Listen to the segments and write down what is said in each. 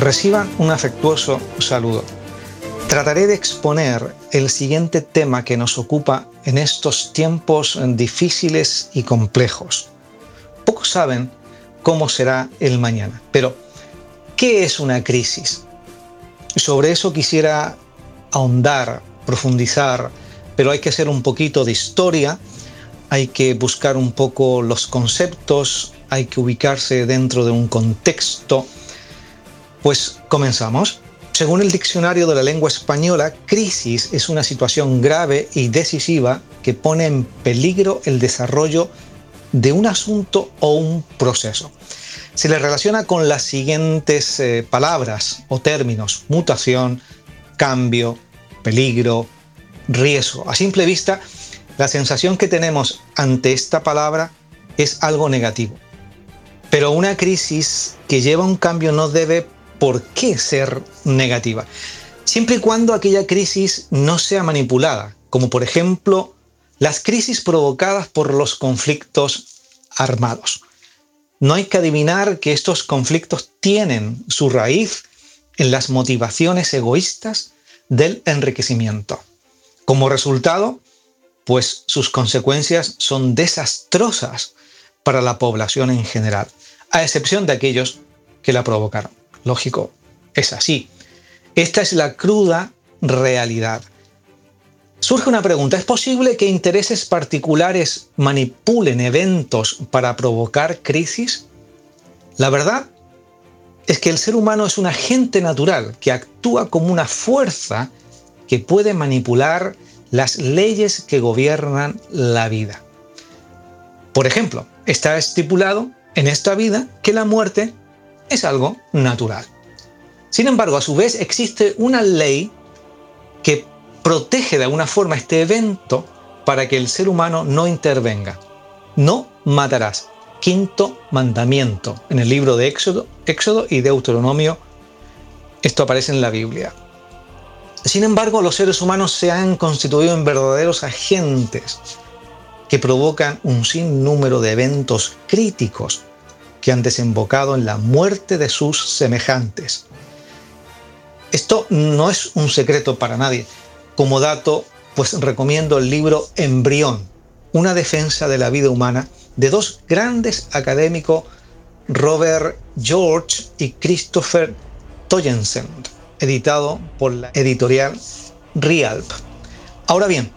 Reciban un afectuoso saludo. Trataré de exponer el siguiente tema que nos ocupa en estos tiempos difíciles y complejos. Pocos saben cómo será el mañana, pero ¿qué es una crisis? Sobre eso quisiera ahondar, profundizar, pero hay que hacer un poquito de historia, hay que buscar un poco los conceptos, hay que ubicarse dentro de un contexto pues comenzamos. Según el diccionario de la lengua española, crisis es una situación grave y decisiva que pone en peligro el desarrollo de un asunto o un proceso. Se le relaciona con las siguientes eh, palabras o términos, mutación, cambio, peligro, riesgo. A simple vista, la sensación que tenemos ante esta palabra es algo negativo. Pero una crisis que lleva un cambio no debe por qué ser negativa, siempre y cuando aquella crisis no sea manipulada, como por ejemplo las crisis provocadas por los conflictos armados. No hay que adivinar que estos conflictos tienen su raíz en las motivaciones egoístas del enriquecimiento. Como resultado, pues sus consecuencias son desastrosas para la población en general, a excepción de aquellos que la provocaron. Lógico, es así. Esta es la cruda realidad. Surge una pregunta, ¿es posible que intereses particulares manipulen eventos para provocar crisis? La verdad es que el ser humano es un agente natural que actúa como una fuerza que puede manipular las leyes que gobiernan la vida. Por ejemplo, está estipulado en esta vida que la muerte es algo natural. Sin embargo, a su vez existe una ley que protege de alguna forma este evento para que el ser humano no intervenga. No matarás. Quinto mandamiento. En el libro de Éxodo, Éxodo y Deuteronomio, esto aparece en la Biblia. Sin embargo, los seres humanos se han constituido en verdaderos agentes que provocan un sinnúmero de eventos críticos que han desembocado en la muerte de sus semejantes. Esto no es un secreto para nadie. Como dato, pues recomiendo el libro Embrión, una defensa de la vida humana de dos grandes académicos, Robert George y Christopher Toyensen, editado por la editorial Rialp. Ahora bien,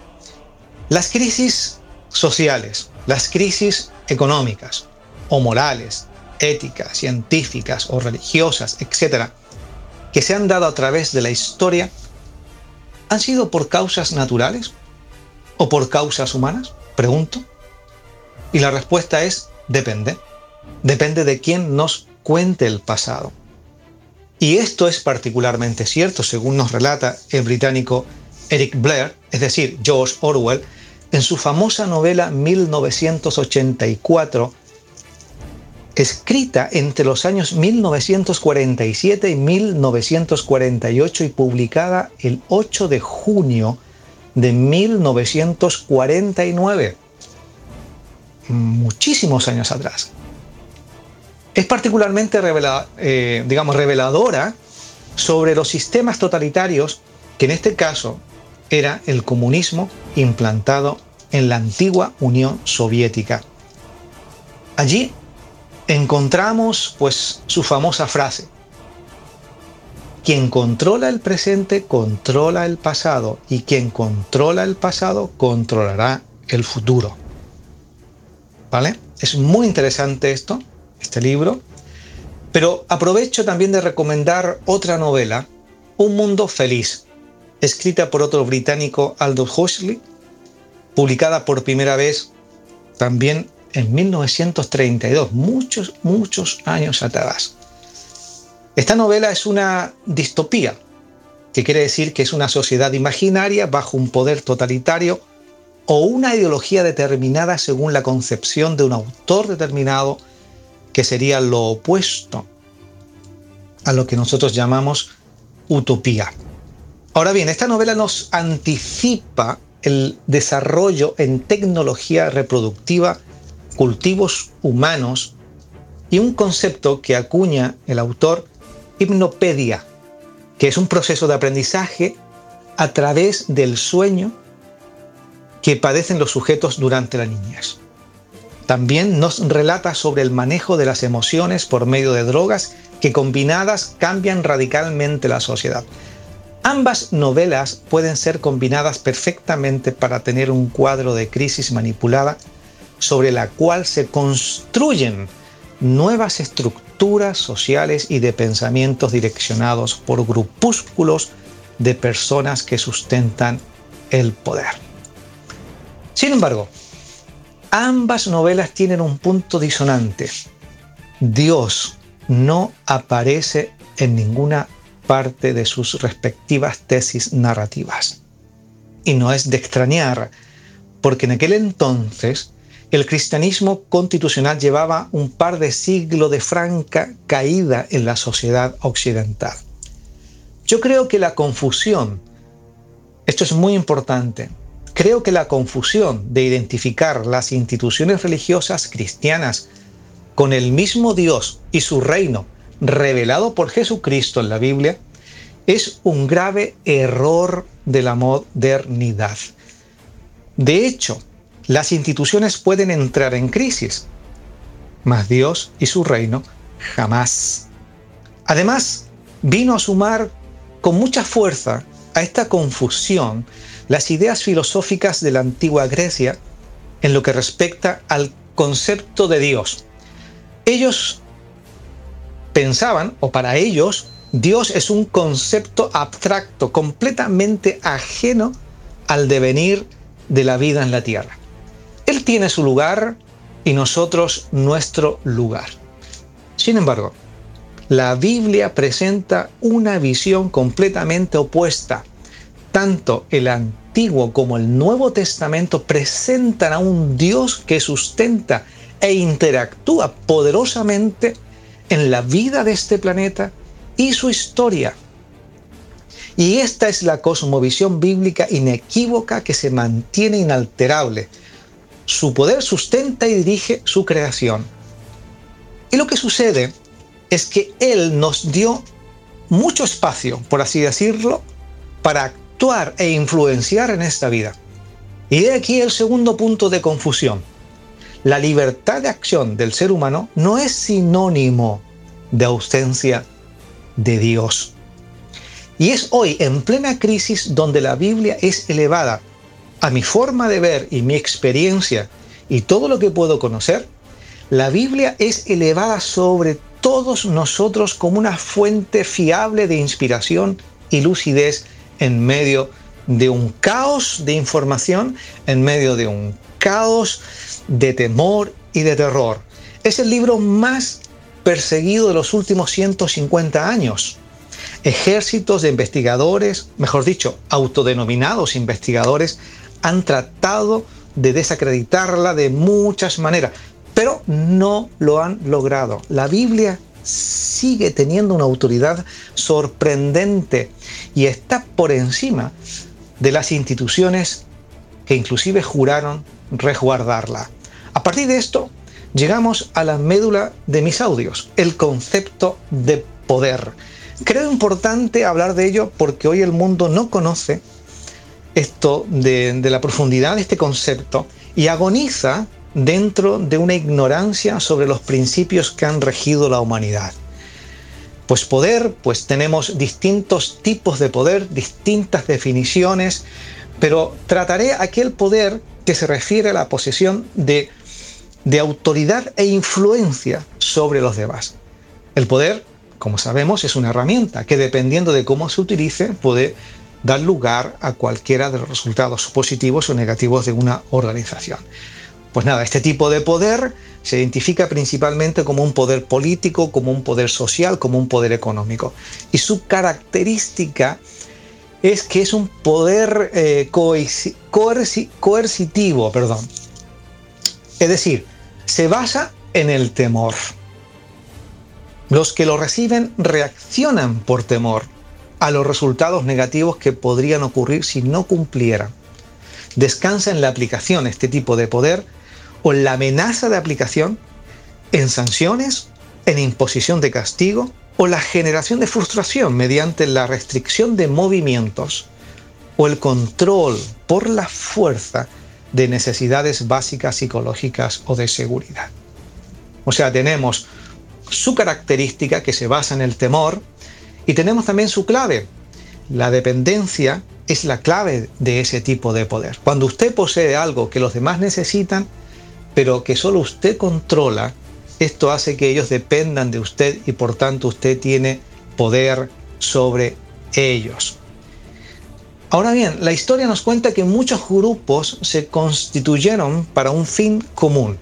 las crisis sociales, las crisis económicas o morales, éticas, científicas o religiosas, etcétera, que se han dado a través de la historia, han sido por causas naturales o por causas humanas? Pregunto. Y la respuesta es depende. Depende de quién nos cuente el pasado. Y esto es particularmente cierto, según nos relata el británico Eric Blair, es decir, George Orwell, en su famosa novela 1984, escrita entre los años 1947 y 1948 y publicada el 8 de junio de 1949, muchísimos años atrás. Es particularmente eh, digamos, reveladora sobre los sistemas totalitarios que en este caso era el comunismo implantado en la antigua Unión Soviética. Allí encontramos pues su famosa frase. Quien controla el presente controla el pasado y quien controla el pasado controlará el futuro. ¿Vale? Es muy interesante esto, este libro, pero aprovecho también de recomendar otra novela, Un mundo feliz, escrita por otro británico, Aldous Huxley, publicada por primera vez también en 1932, muchos, muchos años atrás. Esta novela es una distopía, que quiere decir que es una sociedad imaginaria bajo un poder totalitario o una ideología determinada según la concepción de un autor determinado, que sería lo opuesto a lo que nosotros llamamos utopía. Ahora bien, esta novela nos anticipa el desarrollo en tecnología reproductiva cultivos humanos y un concepto que acuña el autor hipnopedia, que es un proceso de aprendizaje a través del sueño que padecen los sujetos durante la niñez. También nos relata sobre el manejo de las emociones por medio de drogas que combinadas cambian radicalmente la sociedad. Ambas novelas pueden ser combinadas perfectamente para tener un cuadro de crisis manipulada sobre la cual se construyen nuevas estructuras sociales y de pensamientos direccionados por grupúsculos de personas que sustentan el poder. Sin embargo, ambas novelas tienen un punto disonante. Dios no aparece en ninguna parte de sus respectivas tesis narrativas. Y no es de extrañar, porque en aquel entonces el cristianismo constitucional llevaba un par de siglos de franca caída en la sociedad occidental. Yo creo que la confusión, esto es muy importante, creo que la confusión de identificar las instituciones religiosas cristianas con el mismo Dios y su reino revelado por Jesucristo en la Biblia es un grave error de la modernidad. De hecho, las instituciones pueden entrar en crisis, mas Dios y su reino jamás. Además, vino a sumar con mucha fuerza a esta confusión las ideas filosóficas de la antigua Grecia en lo que respecta al concepto de Dios. Ellos pensaban, o para ellos, Dios es un concepto abstracto, completamente ajeno al devenir de la vida en la tierra. Él tiene su lugar y nosotros nuestro lugar. Sin embargo, la Biblia presenta una visión completamente opuesta. Tanto el Antiguo como el Nuevo Testamento presentan a un Dios que sustenta e interactúa poderosamente en la vida de este planeta y su historia. Y esta es la cosmovisión bíblica inequívoca que se mantiene inalterable. Su poder sustenta y dirige su creación. Y lo que sucede es que Él nos dio mucho espacio, por así decirlo, para actuar e influenciar en esta vida. Y de aquí el segundo punto de confusión. La libertad de acción del ser humano no es sinónimo de ausencia de Dios. Y es hoy, en plena crisis, donde la Biblia es elevada a mi forma de ver y mi experiencia y todo lo que puedo conocer, la Biblia es elevada sobre todos nosotros como una fuente fiable de inspiración y lucidez en medio de un caos de información, en medio de un caos de temor y de terror. Es el libro más perseguido de los últimos 150 años. Ejércitos de investigadores, mejor dicho, autodenominados investigadores, han tratado de desacreditarla de muchas maneras, pero no lo han logrado. La Biblia sigue teniendo una autoridad sorprendente y está por encima de las instituciones que inclusive juraron resguardarla. A partir de esto, llegamos a la médula de mis audios, el concepto de poder. Creo importante hablar de ello porque hoy el mundo no conoce esto de, la profundidad de este concepto y agoniza dentro de una ignorancia sobre los principios que han regido la humanidad. Pues poder, pues tenemos distintos tipos de poder, distintas definiciones, pero trataré aquel poder que se refiere a la posesión de de autoridad e influencia sobre los demás. El poder, como sabemos, es una herramienta que dependiendo de cómo se utilice puede dar lugar a cualquiera de los resultados positivos o negativos de una organización. Pues nada, este tipo de poder se identifica principalmente como un poder político, como un poder social, como un poder económico. Y su característica es que es un poder eh, coercitivo, perdón. Es decir, se basa en el temor. Los que lo reciben reaccionan por temor a los resultados negativos que podrían ocurrir si no cumplieran. Descansa en la aplicación este tipo de poder o en la amenaza de aplicación, en sanciones, en imposición de castigo o la generación de frustración mediante la restricción de movimientos o el control por la fuerza de necesidades básicas psicológicas o de seguridad. O sea, tenemos su característica que se basa en el temor y tenemos también su clave. La dependencia es la clave de ese tipo de poder. Cuando usted posee algo que los demás necesitan, pero que solo usted controla, esto hace que ellos dependan de usted y por tanto usted tiene poder sobre ellos. Ahora bien, la historia nos cuenta que muchos grupos se constituyeron para un fin común.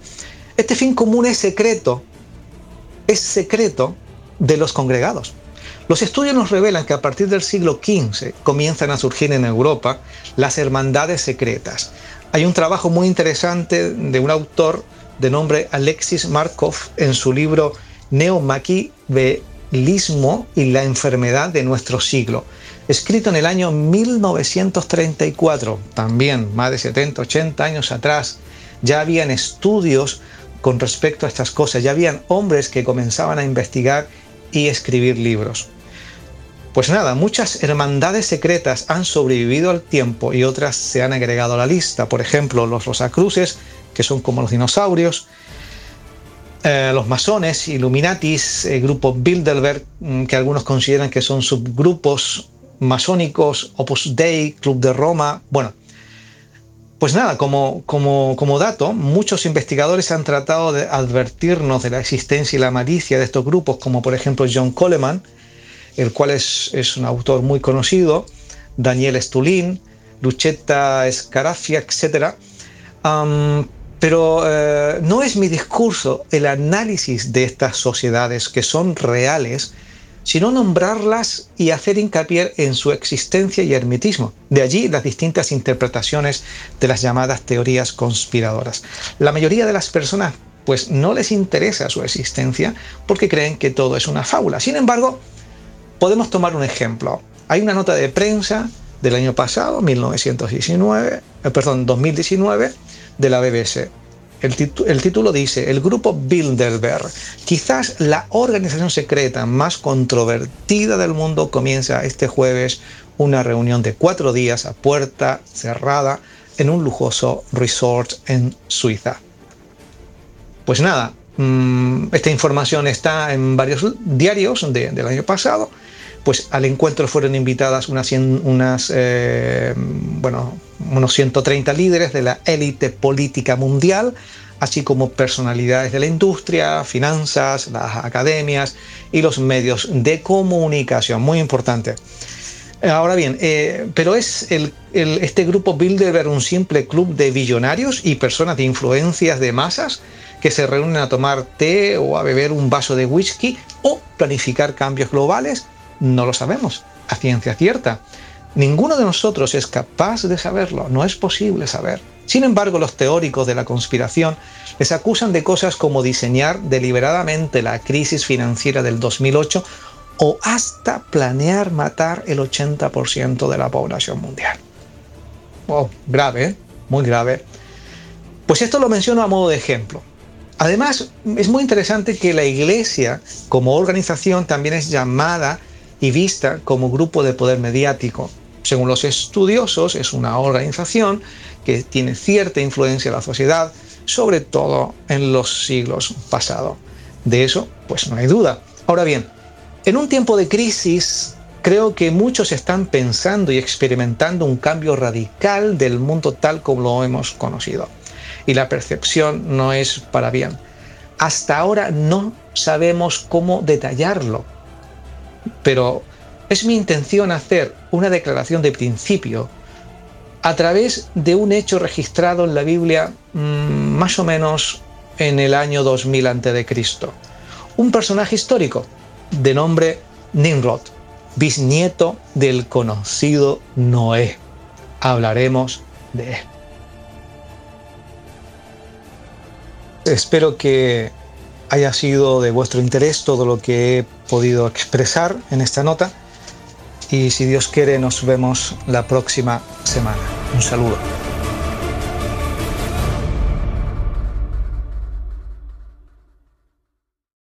Este fin común es secreto, es secreto de los congregados. Los estudios nos revelan que a partir del siglo XV comienzan a surgir en Europa las hermandades secretas. Hay un trabajo muy interesante de un autor de nombre Alexis Markov en su libro Neomaquiavelismo y la enfermedad de nuestro siglo, escrito en el año 1934, también más de 70, 80 años atrás. Ya habían estudios con respecto a estas cosas, ya habían hombres que comenzaban a investigar y escribir libros. Pues nada, muchas hermandades secretas han sobrevivido al tiempo y otras se han agregado a la lista. Por ejemplo, los Rosacruces, que son como los dinosaurios, eh, los masones, Illuminatis, el grupo Bilderberg, mm, que algunos consideran que son subgrupos masónicos, Opus Dei, Club de Roma. Bueno, pues nada, como, como, como dato, muchos investigadores han tratado de advertirnos de la existencia y la malicia de estos grupos, como por ejemplo John Coleman, el cual es, un autor muy conocido, Daniel Stulin, Luchetta Scarafia, etc. pero eh, no es mi discurso el análisis de estas sociedades que son reales, sino nombrarlas y hacer hincapié en su existencia y ermitismo. De allí las distintas interpretaciones de las llamadas teorías conspiradoras. La mayoría de las personas pues no les interesa su existencia porque creen que todo es una fábula. Sin embargo, Podemos tomar un ejemplo. Hay una nota de prensa del año pasado, 1919, eh, perdón, 2019, de la BBC. El, título dice, el grupo Bilderberg, quizás la organización secreta más controvertida del mundo, comienza este jueves una reunión de cuatro días a puerta cerrada en un lujoso resort en Suiza. Pues nada, mm, esta información está en varios diarios del año pasado pues al encuentro fueron invitadas unas, unas eh, bueno, unos 130 líderes de la élite política mundial, así como personalidades de la industria, finanzas, las academias y los medios de comunicación. Muy importante. Ahora bien, eh, pero es este grupo Bilderberg un simple club de billonarios y personas de influencias de masas que se reúnen a tomar té o a beber un vaso de whisky o planificar cambios globales no lo sabemos a ciencia cierta. Ninguno de nosotros es capaz de saberlo, no es posible saber. Sin embargo, los teóricos de la conspiración les acusan de cosas como diseñar deliberadamente la crisis financiera del 2008 o hasta planear matar el 80% de la población mundial. Oh, grave, ¿eh? muy grave. Pues esto lo menciono a modo de ejemplo. Además, es muy interesante que la Iglesia como organización también es llamada y vista como grupo de poder mediático. Según los estudiosos, es una organización que tiene cierta influencia en la sociedad, sobre todo en los siglos pasados. De eso, pues no hay duda. Ahora bien, en un tiempo de crisis, creo que muchos están pensando y experimentando un cambio radical del mundo tal como lo hemos conocido. Y la percepción no es para bien. Hasta ahora no sabemos cómo detallarlo, pero es mi intención hacer una declaración de principio a través de un hecho registrado en la Biblia mm, más o menos en el año 2000 a.C. Un personaje histórico de nombre Nimrod, bisnieto del conocido Noé. Hablaremos de él. Espero que haya sido de vuestro interés todo lo que he podido expresar en esta nota y si Dios quiere nos vemos la próxima semana. Un saludo.